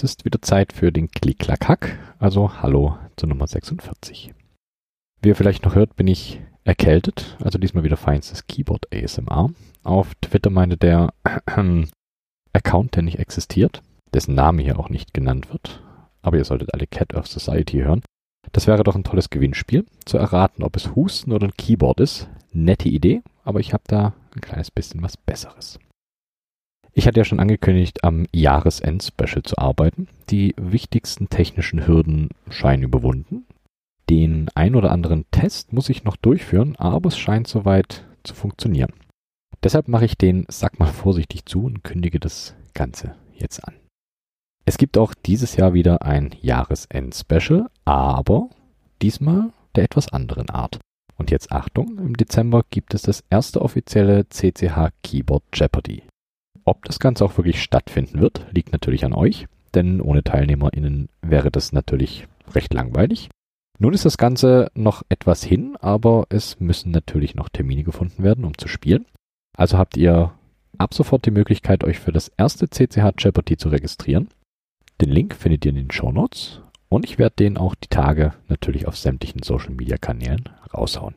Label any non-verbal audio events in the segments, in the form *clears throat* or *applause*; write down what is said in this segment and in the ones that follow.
Es ist wieder Zeit für den Klick-Klack-Hack, also Hallo zur Nummer 46. Wie ihr vielleicht noch hört, bin ich erkältet, also diesmal wieder feinstes Keyboard ASMR. Auf Twitter meinte der äh, *clears throat* Account, der nicht existiert, dessen Name hier auch nicht genannt wird, aber ihr solltet alle Cat of Society hören. Das wäre doch ein tolles Gewinnspiel, zu erraten, ob es Husten oder ein Keyboard ist. Nette Idee, aber ich habe da ein kleines bisschen was Besseres. Ich hatte ja schon angekündigt, am Jahresend-Special zu arbeiten. Die wichtigsten technischen Hürden scheinen überwunden. Den ein oder anderen Test muss ich noch durchführen, aber es scheint soweit zu funktionieren. Deshalb mache ich den Sack mal vorsichtig zu und kündige das Ganze jetzt an. Es gibt auch dieses Jahr wieder ein Jahresend-Special, aber diesmal der etwas anderen Art. Und jetzt Achtung, im Dezember gibt es das erste offizielle CCH Keyboard Jeopardy. Ob das Ganze auch wirklich stattfinden wird, liegt natürlich an euch, denn ohne TeilnehmerInnen wäre das natürlich recht langweilig. Nun ist das Ganze noch etwas hin, aber es müssen natürlich noch Termine gefunden werden, um zu spielen. Also habt ihr ab sofort die Möglichkeit, euch für das erste CCH Jeopardy zu registrieren. Den Link findet ihr in den Show Notes und ich werde den auch die Tage natürlich auf sämtlichen Social Media Kanälen raushauen.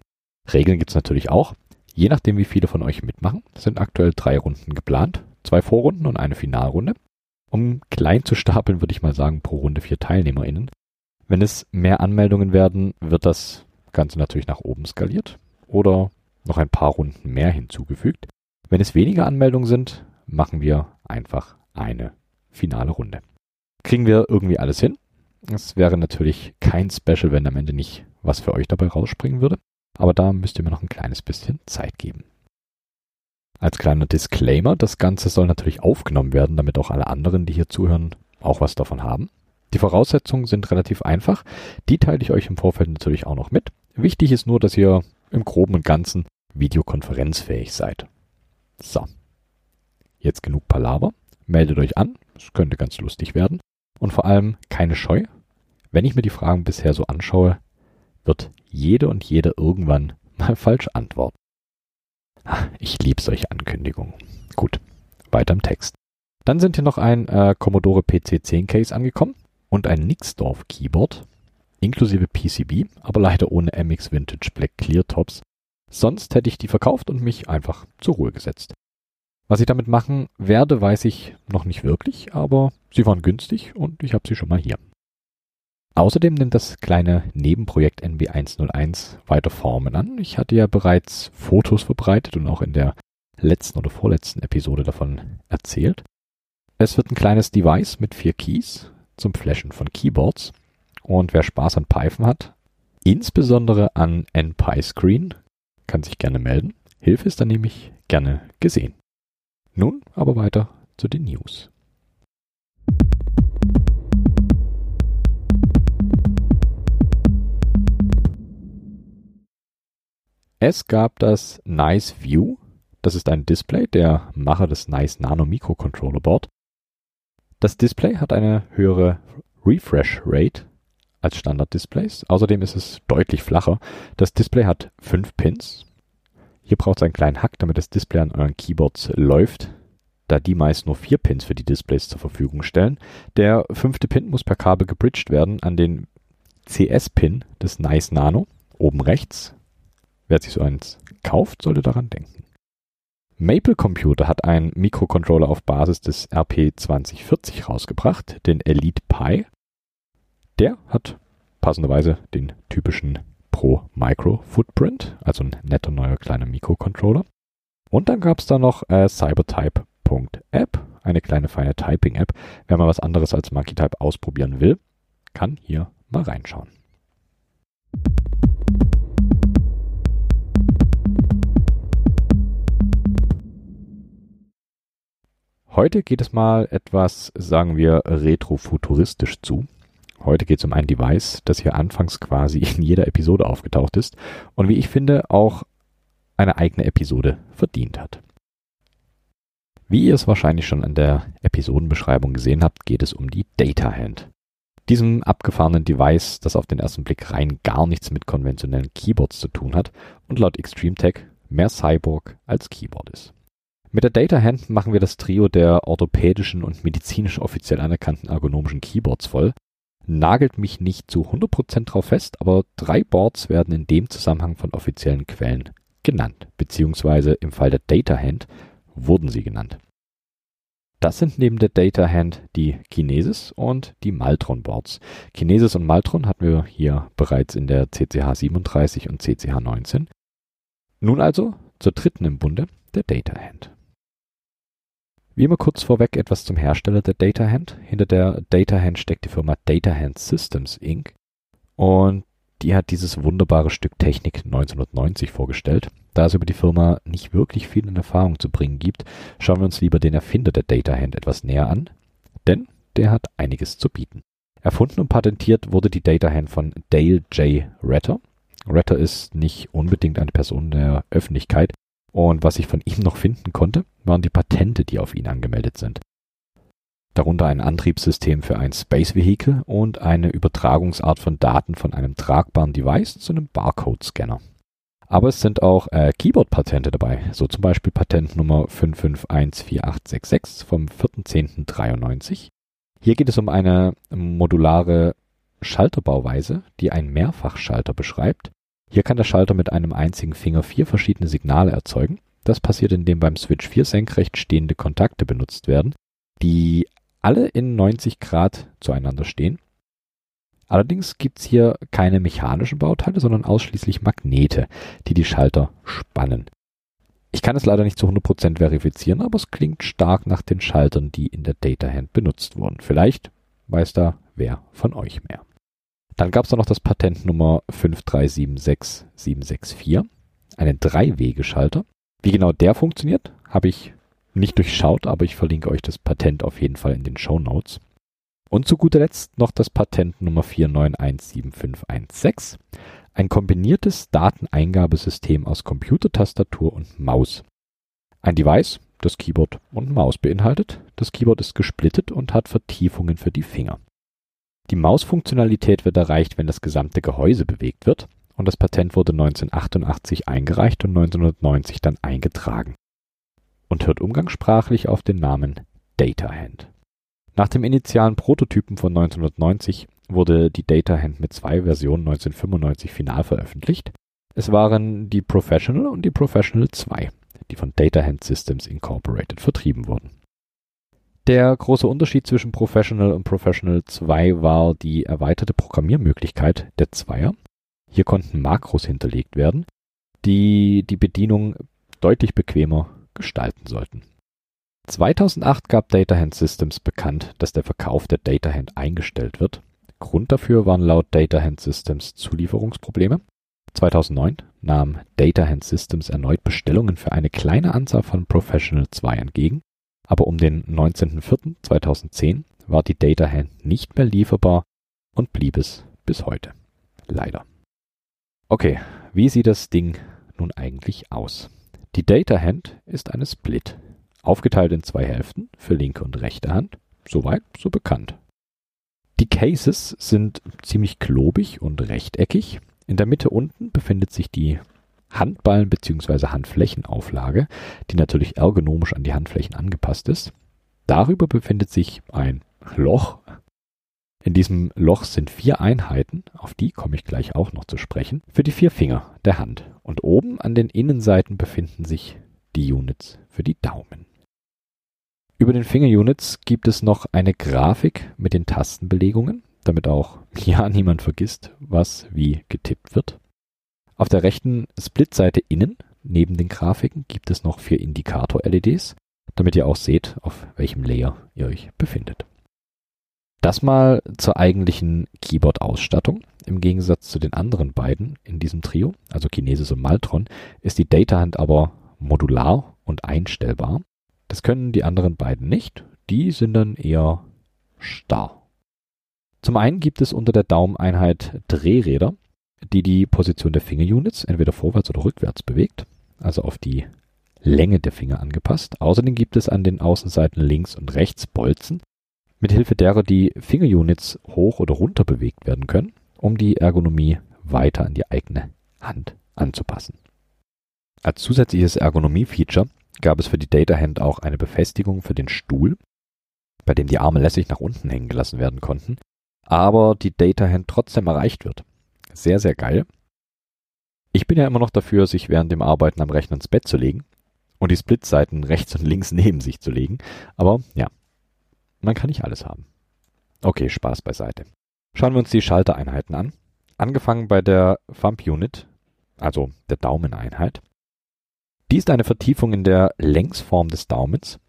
Regeln gibt's natürlich auch. Je nachdem, wie viele von euch mitmachen, sind aktuell drei Runden geplant zwei Vorrunden und eine Finalrunde. Um klein zu stapeln, würde ich mal sagen, pro Runde vier TeilnehmerInnen. Wenn es mehr Anmeldungen werden, wird das Ganze natürlich nach oben skaliert oder noch ein paar Runden mehr hinzugefügt. Wenn es weniger Anmeldungen sind, machen wir einfach eine finale Runde. Kriegen wir irgendwie alles hin? Es wäre natürlich kein Special, wenn am Ende nicht was für euch dabei rausspringen würde. Aber da müsst ihr mir noch ein kleines bisschen Zeit geben. Als kleiner Disclaimer, das Ganze soll natürlich aufgenommen werden, damit auch alle anderen, die hier zuhören, auch was davon haben. Die Voraussetzungen sind relativ einfach. Die teile ich euch im Vorfeld natürlich auch noch mit. Wichtig ist nur, dass ihr im groben und ganzen videokonferenzfähig seid. So. Jetzt genug Palaver. Meldet euch an. Es könnte ganz lustig werden. Und vor allem keine Scheu. Wenn ich mir die Fragen bisher so anschaue, wird jede und jeder irgendwann mal falsch antworten. Ich liebe solche Ankündigungen. Gut, weiter im Text. Dann sind hier noch ein äh, Commodore PC10 Case angekommen und ein Nixdorf Keyboard, inklusive PCB, aber leider ohne MX Vintage Black Clear Tops. Sonst hätte ich die verkauft und mich einfach zur Ruhe gesetzt. Was ich damit machen werde, weiß ich noch nicht wirklich, aber sie waren günstig und ich habe sie schon mal hier. Außerdem nimmt das kleine Nebenprojekt NB101 weiter Formen an. Ich hatte ja bereits Fotos verbreitet und auch in der letzten oder vorletzten Episode davon erzählt. Es wird ein kleines Device mit vier Keys zum Flashen von Keyboards. Und wer Spaß an Python hat, insbesondere an NPyScreen, kann sich gerne melden. Hilfe ist dann nämlich gerne gesehen. Nun aber weiter zu den News. Es gab das Nice View. Das ist ein Display, der Macher des Nice Nano Microcontroller Board. Das Display hat eine höhere Refresh Rate als Standard-Displays. Außerdem ist es deutlich flacher. Das Display hat fünf Pins. Hier braucht es einen kleinen Hack, damit das Display an euren Keyboards läuft, da die meist nur vier Pins für die Displays zur Verfügung stellen. Der fünfte Pin muss per Kabel gebridged werden an den CS-Pin des Nice Nano, oben rechts. Wer sich so eins kauft, sollte daran denken. Maple Computer hat einen Mikrocontroller auf Basis des RP2040 rausgebracht, den Elite Pi. Der hat passenderweise den typischen Pro Micro Footprint, also ein netter neuer kleiner Mikrocontroller. Und dann gab es da noch äh, Cybertype.app, eine kleine feine Typing-App. Wer mal was anderes als MonkeyType ausprobieren will, kann hier mal reinschauen. Heute geht es mal etwas, sagen wir, retrofuturistisch zu. Heute geht es um ein Device, das hier anfangs quasi in jeder Episode aufgetaucht ist und wie ich finde auch eine eigene Episode verdient hat. Wie ihr es wahrscheinlich schon an der Episodenbeschreibung gesehen habt, geht es um die Data Hand. Diesem abgefahrenen Device, das auf den ersten Blick rein gar nichts mit konventionellen Keyboards zu tun hat und laut Extreme Tech mehr Cyborg als Keyboard ist. Mit der Data Hand machen wir das Trio der orthopädischen und medizinisch offiziell anerkannten ergonomischen Keyboards voll. Nagelt mich nicht zu 100% drauf fest, aber drei Boards werden in dem Zusammenhang von offiziellen Quellen genannt, beziehungsweise im Fall der Data Hand wurden sie genannt. Das sind neben der Data Hand die Kinesis und die Maltron Boards. Kinesis und Maltron hatten wir hier bereits in der CCH 37 und CCH 19. Nun also zur dritten im Bunde, der Data Hand. Wie immer kurz vorweg etwas zum Hersteller der Data Hand. Hinter der Data Hand steckt die Firma Data Hand Systems Inc. Und die hat dieses wunderbare Stück Technik 1990 vorgestellt. Da es über die Firma nicht wirklich viel in Erfahrung zu bringen gibt, schauen wir uns lieber den Erfinder der Data Hand etwas näher an, denn der hat einiges zu bieten. Erfunden und patentiert wurde die Data Hand von Dale J. Retter. Retter ist nicht unbedingt eine Person der Öffentlichkeit, und was ich von ihm noch finden konnte, waren die Patente, die auf ihn angemeldet sind. Darunter ein Antriebssystem für ein Space Vehicle und eine Übertragungsart von Daten von einem tragbaren Device zu einem Barcode-Scanner. Aber es sind auch äh, Keyboard-Patente dabei, so zum Beispiel Patent Nummer 5514866 vom 4.10.93. Hier geht es um eine modulare Schalterbauweise, die einen Mehrfachschalter beschreibt, hier kann der Schalter mit einem einzigen Finger vier verschiedene Signale erzeugen. Das passiert, indem beim Switch vier senkrecht stehende Kontakte benutzt werden, die alle in 90 Grad zueinander stehen. Allerdings gibt es hier keine mechanischen Bauteile, sondern ausschließlich Magnete, die die Schalter spannen. Ich kann es leider nicht zu 100% verifizieren, aber es klingt stark nach den Schaltern, die in der Data Hand benutzt wurden. Vielleicht weiß da wer von euch mehr. Dann gab es da noch das Patent Nummer 5376764, einen Drei-Wege-Schalter. Wie genau der funktioniert, habe ich nicht durchschaut, aber ich verlinke euch das Patent auf jeden Fall in den Show Notes. Und zu guter Letzt noch das Patent Nummer 4917516, ein kombiniertes Dateneingabesystem aus Computertastatur und Maus. Ein Device, das Keyboard und Maus beinhaltet. Das Keyboard ist gesplittet und hat Vertiefungen für die Finger. Die Mausfunktionalität wird erreicht, wenn das gesamte Gehäuse bewegt wird, und das Patent wurde 1988 eingereicht und 1990 dann eingetragen und hört umgangssprachlich auf den Namen DataHand. Nach dem initialen Prototypen von 1990 wurde die DataHand mit zwei Versionen 1995 final veröffentlicht. Es waren die Professional und die Professional 2, die von DataHand Systems Incorporated vertrieben wurden der große Unterschied zwischen Professional und Professional 2 war die erweiterte Programmiermöglichkeit der Zweier. Hier konnten Makros hinterlegt werden, die die Bedienung deutlich bequemer gestalten sollten. 2008 gab DataHand Systems bekannt, dass der Verkauf der DataHand eingestellt wird. Grund dafür waren laut DataHand Systems Zulieferungsprobleme. 2009 nahm DataHand Systems erneut Bestellungen für eine kleine Anzahl von Professional 2 entgegen aber um den 19.04.2010 war die Data Hand nicht mehr lieferbar und blieb es bis heute. Leider. Okay, wie sieht das Ding nun eigentlich aus? Die Data Hand ist eine Split, aufgeteilt in zwei Hälften für linke und rechte Hand, soweit so bekannt. Die Cases sind ziemlich klobig und rechteckig. In der Mitte unten befindet sich die Handballen- bzw. Handflächenauflage, die natürlich ergonomisch an die Handflächen angepasst ist. Darüber befindet sich ein Loch. In diesem Loch sind vier Einheiten, auf die komme ich gleich auch noch zu sprechen, für die vier Finger der Hand. Und oben an den Innenseiten befinden sich die Units für die Daumen. Über den Finger-Units gibt es noch eine Grafik mit den Tastenbelegungen, damit auch *laughs* ja niemand vergisst, was wie getippt wird. Auf der rechten Split-Seite innen, neben den Grafiken, gibt es noch vier Indikator-LEDs, damit ihr auch seht, auf welchem Layer ihr euch befindet. Das mal zur eigentlichen Keyboard-Ausstattung. Im Gegensatz zu den anderen beiden in diesem Trio, also Kinesis und Maltron, ist die Datahand aber modular und einstellbar. Das können die anderen beiden nicht. Die sind dann eher starr. Zum einen gibt es unter der Daumeneinheit Drehräder, die die Position der Fingerunits entweder vorwärts oder rückwärts bewegt, also auf die Länge der Finger angepasst. Außerdem gibt es an den Außenseiten links und rechts Bolzen, mithilfe derer die Fingerunits hoch oder runter bewegt werden können, um die Ergonomie weiter an die eigene Hand anzupassen. Als zusätzliches Ergonomie-Feature gab es für die Data Hand auch eine Befestigung für den Stuhl, bei dem die Arme lässig nach unten hängen gelassen werden konnten, aber die Data Hand trotzdem erreicht wird. Sehr, sehr geil. Ich bin ja immer noch dafür, sich während dem Arbeiten am Rechner ins Bett zu legen und die Splitseiten rechts und links *laughs* neben sich zu legen. Aber ja, man kann nicht alles haben. Okay, Spaß beiseite. Schauen wir uns die Schaltereinheiten an. Angefangen bei der Thumb Unit, also der Daumeneinheit. Die ist eine Vertiefung in der Längsform des Daumens.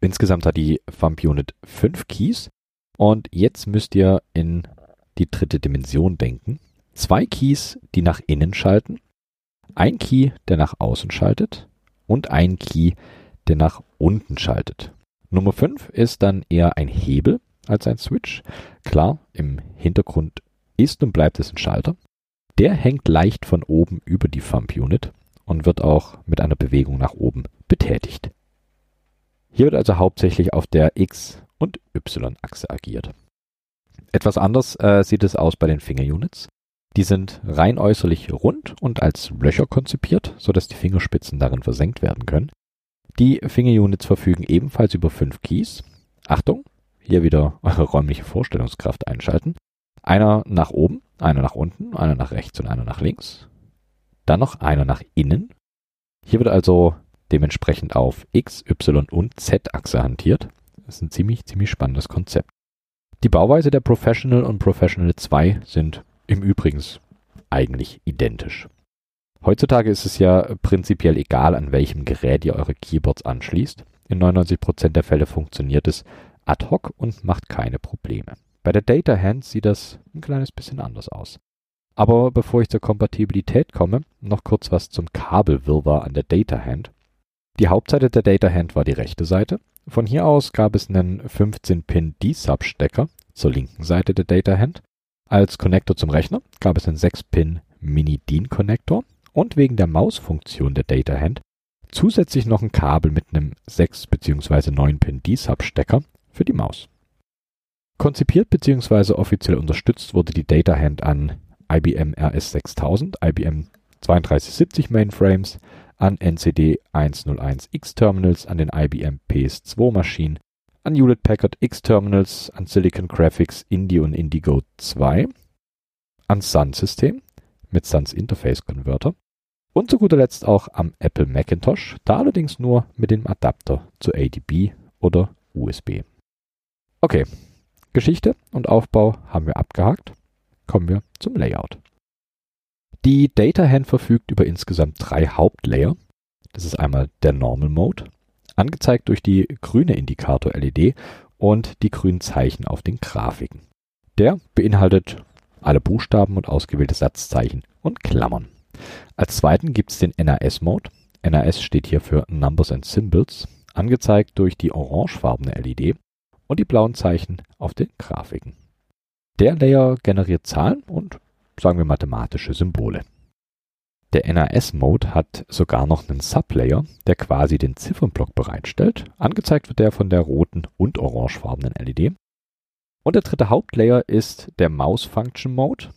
Insgesamt hat die Thumb Unit fünf Keys und jetzt müsst ihr in die dritte Dimension denken zwei Keys, die nach innen schalten, ein Key, der nach außen schaltet und ein Key, der nach unten schaltet. Nummer 5 ist dann eher ein Hebel als ein Switch. Klar, im Hintergrund ist und bleibt es ein Schalter. Der hängt leicht von oben über die Thumb Unit und wird auch mit einer Bewegung nach oben betätigt. Hier wird also hauptsächlich auf der X- und Y-Achse agiert. Etwas anders äh, sieht es aus bei den Finger-Units. Die sind rein äußerlich rund und als Löcher konzipiert, sodass die Fingerspitzen darin versenkt werden können. Die Finger-Units verfügen ebenfalls über fünf Keys. Achtung, hier wieder eure räumliche Vorstellungskraft einschalten. Einer nach oben, einer nach unten, einer nach rechts und einer nach links. Dann noch einer nach innen. Hier wird also dementsprechend auf X, Y und Z-Achse hantiert. Das ist ein ziemlich, ziemlich spannendes Konzept. Die Bauweise der Professional und Professional 2 sind im Übrigen eigentlich identisch. Heutzutage ist es ja prinzipiell egal, an welchem Gerät ihr eure Keyboards anschließt. In 99% der Fälle funktioniert es ad hoc und macht keine Probleme. Bei der Data Hand sieht das ein kleines bisschen anders aus. Aber bevor ich zur Kompatibilität komme, noch kurz was zum Kabelwirrwarr an der Data Hand. Die Hauptseite der Data Hand war die rechte Seite. Von hier aus gab es einen 15-Pin D-Sub-Stecker zur linken Seite der Data Hand als Connector zum Rechner gab es einen 6-Pin Mini-DIN-Konnektor und wegen der Mausfunktion der Data Hand zusätzlich noch ein Kabel mit einem 6 bzw. 9-Pin D-Sub-Stecker für die Maus. Konzipiert bzw. offiziell unterstützt wurde die Data Hand an IBM RS6000, IBM 3270 Mainframes, an NCD 101X Terminals, an den IBM PS2 Maschinen an Hewlett Packard X-Terminals, an Silicon Graphics Indie und Indigo 2, an Sun System mit Suns Interface Converter und zu guter Letzt auch am Apple Macintosh, da allerdings nur mit dem Adapter zu ADB oder USB. Okay, Geschichte und Aufbau haben wir abgehakt. Kommen wir zum Layout. Die Data Hand verfügt über insgesamt drei Hauptlayer. Das ist einmal der Normal Mode, angezeigt durch die grüne Indikator-LED und die grünen Zeichen auf den Grafiken. Der beinhaltet alle Buchstaben und ausgewählte Satzzeichen und Klammern. Als zweiten gibt es den NAS-Mode. NAS steht hier für Numbers and Symbols, angezeigt durch die orangefarbene LED und die blauen Zeichen auf den Grafiken. Der Layer generiert Zahlen und sagen wir mathematische Symbole. Der NAS-Mode hat sogar noch einen Sublayer, der quasi den Ziffernblock bereitstellt. Angezeigt wird der von der roten und orangefarbenen LED. Und der dritte Hauptlayer ist der Mouse Function Mode.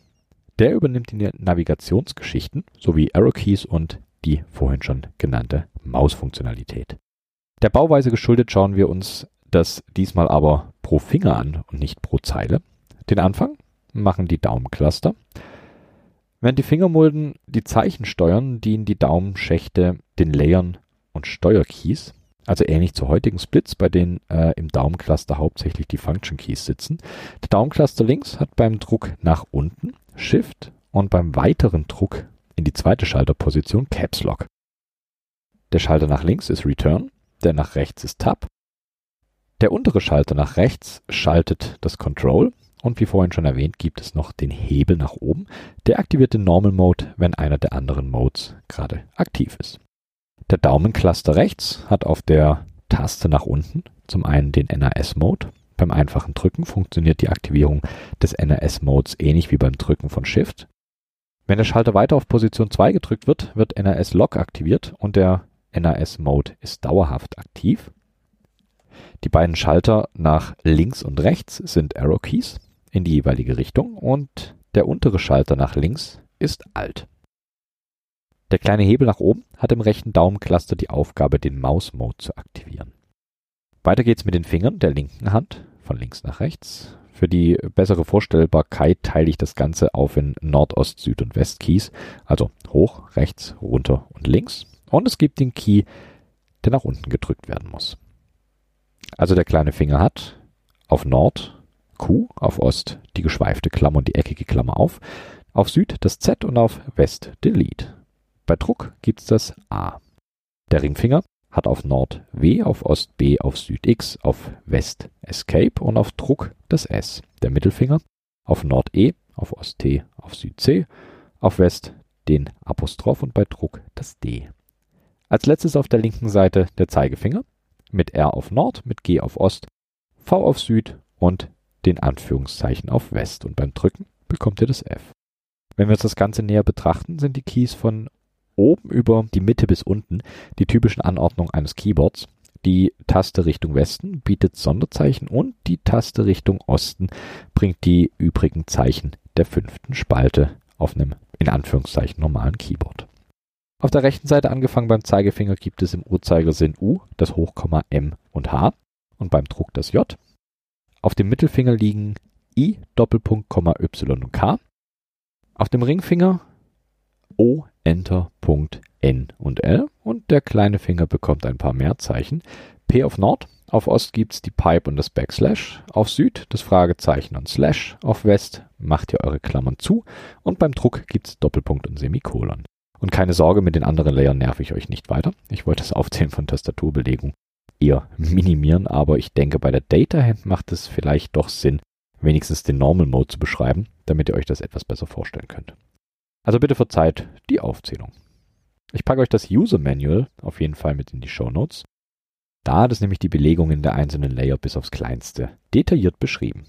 Der übernimmt die Navigationsgeschichten sowie Arrow Keys und die vorhin schon genannte Mausfunktionalität. Der Bauweise geschuldet schauen wir uns das diesmal aber pro Finger an und nicht pro Zeile. Den Anfang machen die Daumencluster. Während die Fingermulden die Zeichen steuern, dienen die Daumenschächte den Layern und Steuerkeys, also ähnlich zu heutigen Splits, bei denen äh, im Daumencluster hauptsächlich die Function Keys sitzen. Der Daumencluster links hat beim Druck nach unten Shift und beim weiteren Druck in die zweite Schalterposition Caps Lock. Der Schalter nach links ist Return, der nach rechts ist Tab. Der untere Schalter nach rechts schaltet das Control und wie vorhin schon erwähnt, gibt es noch den Hebel nach oben. Der aktiviert den Normal Mode, wenn einer der anderen Modes gerade aktiv ist. Der Daumencluster rechts hat auf der Taste nach unten zum einen den NAS-Mode. Beim einfachen Drücken funktioniert die Aktivierung des NAS-Modes ähnlich wie beim Drücken von Shift. Wenn der Schalter weiter auf Position 2 gedrückt wird, wird NAS-Lock aktiviert und der NAS-Mode ist dauerhaft aktiv. Die beiden Schalter nach links und rechts sind Arrow Keys in die jeweilige Richtung und der untere Schalter nach links ist Alt. Der kleine Hebel nach oben hat im rechten Daumencluster die Aufgabe, den Mouse Mode zu aktivieren. Weiter geht's mit den Fingern der linken Hand, von links nach rechts. Für die bessere Vorstellbarkeit teile ich das Ganze auf in Nord, Ost, Süd und West Keys, also hoch, rechts, runter und links. Und es gibt den Key, der nach unten gedrückt werden muss. Also der kleine Finger hat auf Nord Q, auf Ost die geschweifte Klammer und die eckige Klammer auf, auf Süd das Z und auf West Delete. Bei Druck gibt's das A. Der Ringfinger hat auf Nord W, auf Ost B, auf Süd X, auf West Escape und auf Druck das S. Der Mittelfinger auf Nord E, auf Ost T, auf Süd C, auf West den Apostroph und bei Druck das D. Als letztes auf der linken Seite der Zeigefinger mit R auf Nord, mit G auf Ost, V auf Süd und den Anführungszeichen auf West. Und beim Drücken bekommt ihr das F. Wenn wir uns das Ganze näher betrachten, sind die Keys von oben über die Mitte bis unten die typischen Anordnungen eines Keyboards. Die Taste Richtung Westen bietet Sonderzeichen und die Taste Richtung Osten bringt die übrigen Zeichen der fünften Spalte auf einem in Anführungszeichen normalen Keyboard. Auf der rechten Seite angefangen beim Zeigefinger gibt es im Uhrzeigersinn U, das Hochkomma M und H und beim Druck das J. Auf dem Mittelfinger liegen I, Doppelpunkt, Komma, Y und K. Auf dem Ringfinger O, Enter, Punkt, N und L und der kleine Finger bekommt ein paar mehr Zeichen. P auf Nord, auf Ost gibt's die Pipe und das Backslash, auf Süd das Fragezeichen und Slash, auf West macht ihr eure Klammern zu und beim Druck gibt's Doppelpunkt und Semikolon. Und keine Sorge, mit den anderen Layern nerv ich euch nicht weiter. Ich wollte das *laughs* Aufzählen von Tastaturbelegung eher minimieren, aber ich denke, bei der Data Hand macht es vielleicht doch Sinn, wenigstens den Normal Mode zu beschreiben, damit ihr euch das etwas besser vorstellen könnt. Also bitte verzeiht die Aufzählung. Ich packe euch das User Manual auf jeden Fall mit in die Show Notes. Da hat es nämlich die Belegungen der einzelnen Layer bis aufs kleinste detailliert beschrieben.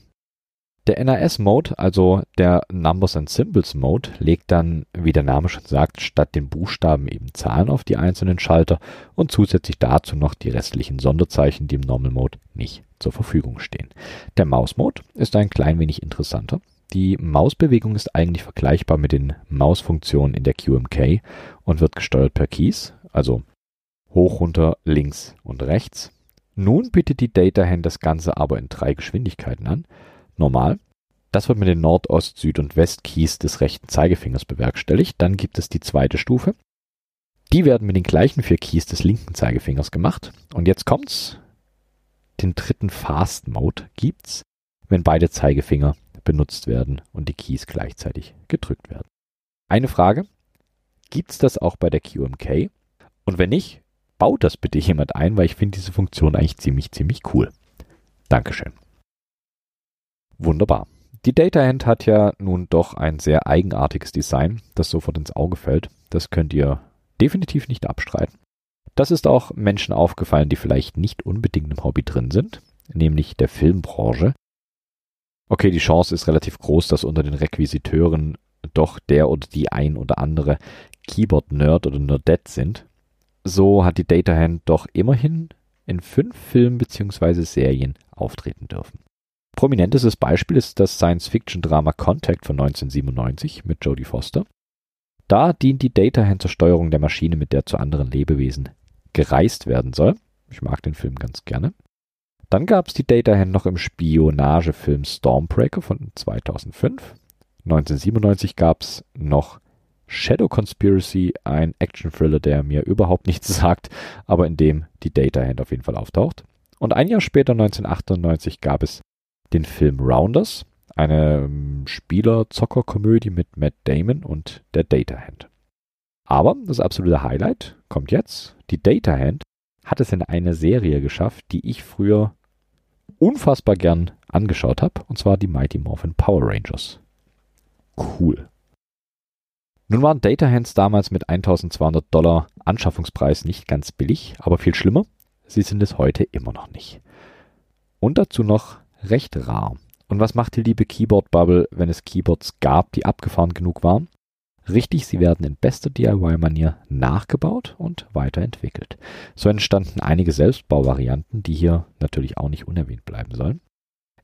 Der NAS-Mode, also der Numbers and Symbols Mode, legt dann, wie der Name schon sagt, statt den Buchstaben eben Zahlen auf die einzelnen Schalter und zusätzlich dazu noch die restlichen Sonderzeichen, die im Normal Mode nicht zur Verfügung stehen. Der Maus-Mode ist ein klein wenig interessanter. Die Mausbewegung ist eigentlich vergleichbar mit den Mausfunktionen in der QMK und wird gesteuert per Keys, also hoch, runter, links und rechts. Nun bietet die Data Hand das Ganze aber in drei Geschwindigkeiten an normal. Das wird mit den Nord-, Ost-, Süd- und West-Keys des rechten Zeigefingers bewerkstelligt. Dann gibt es die zweite Stufe. Die werden mit den gleichen vier Keys des linken Zeigefingers gemacht. Und jetzt kommt's. Den dritten Fast Mode gibt's, wenn beide Zeigefinger benutzt werden und die Keys gleichzeitig gedrückt werden. Eine Frage. Gibt's das auch bei der QMK? Und wenn nicht, baut das bitte jemand ein, weil ich finde diese Funktion eigentlich ziemlich, ziemlich cool. Dankeschön. Wunderbar. Die Data Hand hat ja nun doch ein sehr eigenartiges Design, das sofort ins Auge fällt. Das könnt ihr definitiv nicht abstreiten. Das ist auch Menschen aufgefallen, die vielleicht nicht unbedingt im Hobby drin sind, nämlich der Filmbranche. Okay, die Chance ist relativ groß, dass unter den Requisiteuren doch der oder die ein oder andere Keyboard-Nerd oder Nerdette sind. So hat die Data Hand doch immerhin in fünf Filmen bzw. Serien auftreten dürfen. Prominentestes Beispiel ist das Science-Fiction-Drama Contact von 1997 mit Jodie Foster. Da dient die Data Hand zur Steuerung der Maschine, mit der zu anderen Lebewesen gereist werden soll. Ich mag den Film ganz gerne. Dann gab es die Data Hand noch im Spionagefilm Stormbreaker von 2005. 1997 gab es noch Shadow Conspiracy, ein Action-Thriller, der mir überhaupt nichts *laughs* sagt, aber in dem die Data Hand auf jeden Fall auftaucht. Und ein Jahr später, 1998, gab es den Film Rounders, eine ähm, Spieler-Zocker-Komödie mit Matt Damon und der Data Hand. Aber das absolute Highlight kommt jetzt. Die Data Hand hat es in eine Serie geschafft, die ich früher unfassbar gern angeschaut habe, und zwar die Mighty Morphin Power Rangers. Cool. Nun waren Data Hands damals mit 1200 Dollar Anschaffungspreis nicht ganz billig, aber viel schlimmer, sie sind es heute immer noch nicht. Und dazu noch recht rar. Und was macht die liebe Keyboard Bubble, wenn es Keyboards gab, die abgefahren genug waren? Richtig, sie werden in bester DIY-Manier nachgebaut und weiterentwickelt. So entstanden einige Selbstbauvarianten, die hier natürlich auch nicht unerwähnt bleiben sollen.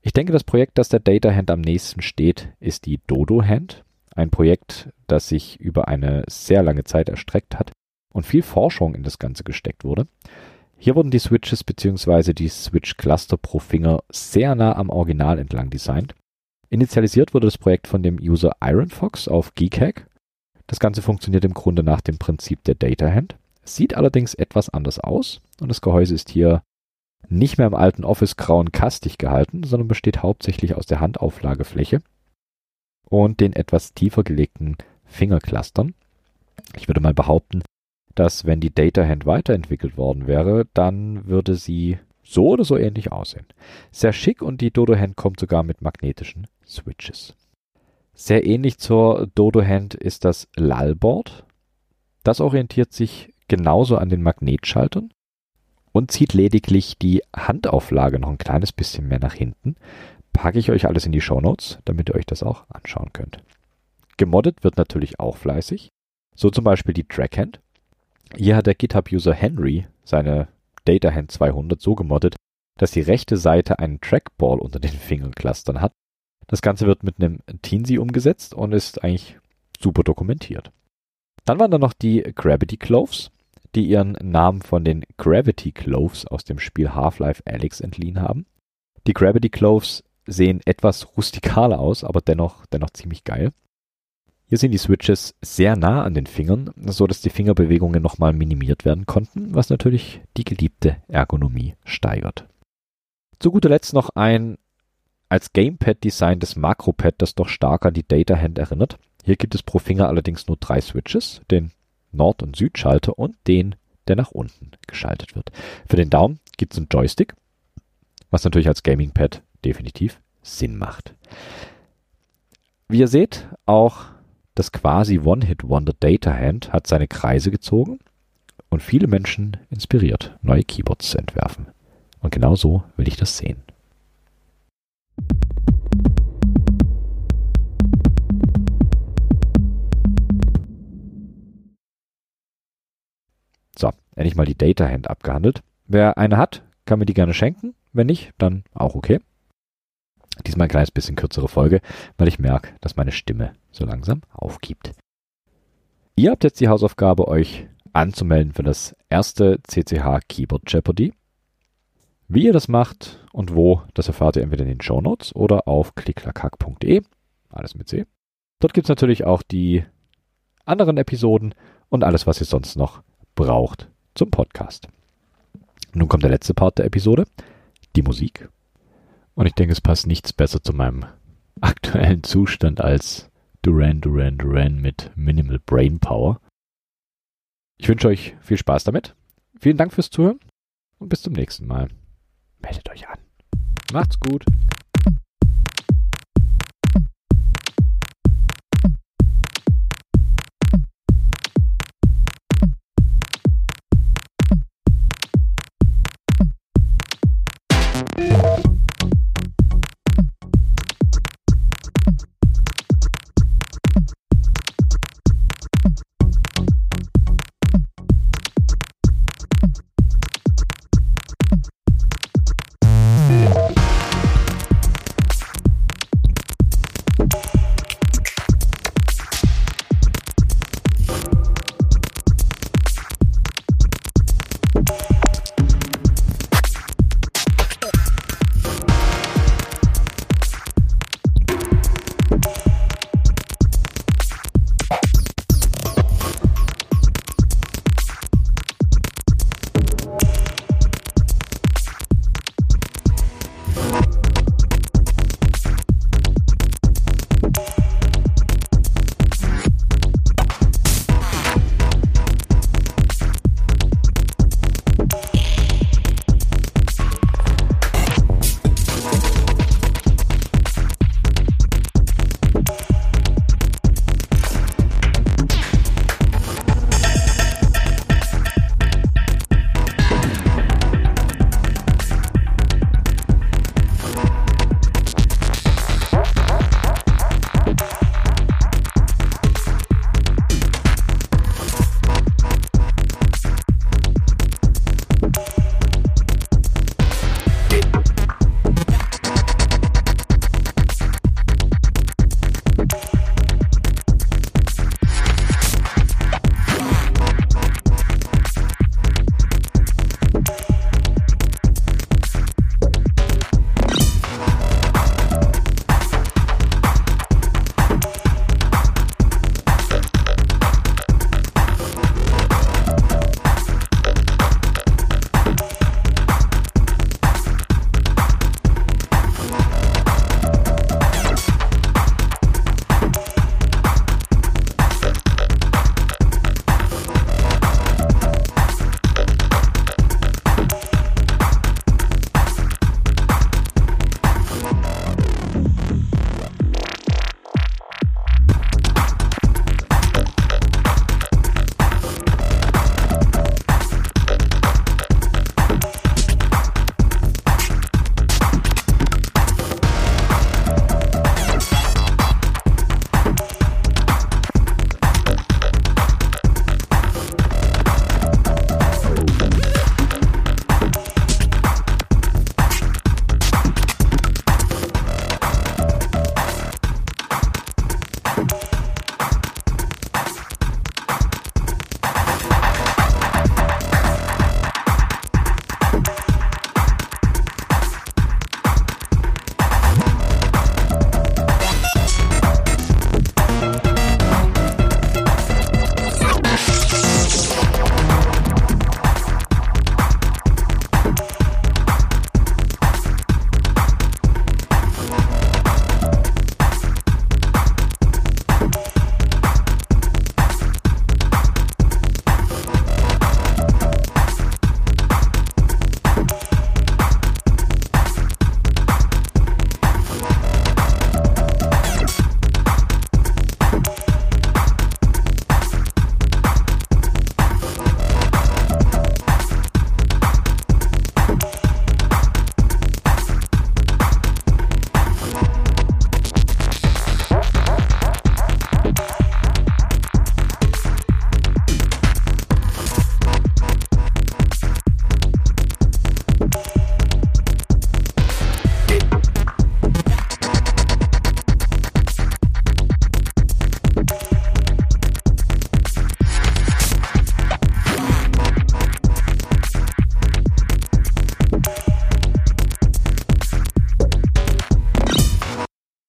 Ich denke, das Projekt, das der Data Hand am nächsten steht, ist die Dodo Hand, ein Projekt, das sich über eine sehr lange Zeit erstreckt hat und viel Forschung in das Ganze gesteckt wurde. Hier wurden die Switches bzw. die Switch Cluster pro Finger sehr nah am Original entlang designt. Initialisiert wurde das Projekt von dem User Ironfox auf Geekhack. Das Ganze funktioniert im Grunde nach dem Prinzip der Data Hand, sieht allerdings etwas anders aus und das Gehäuse ist hier nicht mehr im alten Office-grauen kastig gehalten, sondern besteht hauptsächlich aus der Handauflagefläche und den etwas tiefer gelegten Fingerclustern. Ich würde mal behaupten, dass wenn die Data Hand weiterentwickelt worden wäre, dann würde sie so oder so ähnlich aussehen. Sehr schick und die Dodo Hand kommt sogar mit magnetischen Switches. Sehr ähnlich zur Dodo Hand ist das Lallboard. Das orientiert sich genauso an den Magnetschaltern und zieht lediglich die Handauflage noch ein kleines bisschen mehr nach hinten. Packe ich euch alles in die Show Notes, damit ihr euch das auch anschauen könnt. Gemoddet wird natürlich auch fleißig. So zum Beispiel die Trackhand. Hier hat der GitHub-User Henry seine DataHand 200 so gemoddet, dass die rechte Seite einen Trackball unter den Fingerclustern hat. Das Ganze wird mit einem Teensy umgesetzt und ist eigentlich super dokumentiert. Dann waren da noch die Gravity Cloves die ihren Namen von den Gravity Cloves aus dem Spiel Half-Life Alyx entliehen haben. Die Gravity Cloves sehen etwas rustikaler aus, aber dennoch, dennoch ziemlich geil. Hier sind die Switches sehr nah an den Fingern, so dass die Fingerbewegungen nochmal minimiert werden konnten, was natürlich die geliebte Ergonomie steigert. Zu guter Letzt noch ein als Gamepad-Design des Makropad, das doch stark an die Data Hand erinnert. Hier gibt es pro Finger allerdings nur drei Switches, den Nord- und Südschalter und den, der nach unten geschaltet wird. Für den Daumen gibt es einen Joystick, was natürlich als Gamingpad definitiv Sinn macht. Wie ihr seht, auch das quasi One-Hit-Wonder Data Hand hat seine Kreise gezogen und viele Menschen inspiriert, neue Keyboards zu entwerfen. Und genau so will ich das sehen. So, endlich mal die Data Hand abgehandelt. Wer eine hat, kann mir die gerne schenken. Wenn nicht, dann auch okay. Diesmal ein kleines bisschen kürzere Folge, weil ich merke, dass meine Stimme so langsam aufgibt. Ihr habt jetzt die Hausaufgabe, euch anzumelden für das erste CCH Keyboard Jeopardy. Wie ihr das macht und wo, das erfahrt ihr entweder in den Show Notes oder auf klicklackhack.de. Alles mit C. Dort gibt es natürlich auch die anderen Episoden und alles, was ihr sonst noch braucht zum Podcast. Nun kommt der letzte Part der Episode, die Musik. Und ich denke, es passt nichts besser zu meinem *laughs* aktuellen Zustand als Duran Duran Duran mit Minimal Brain Power. Ich wünsche euch viel Spaß damit. Vielen Dank fürs Zuhören und bis zum nächsten Mal. Meldet euch an. Macht's gut.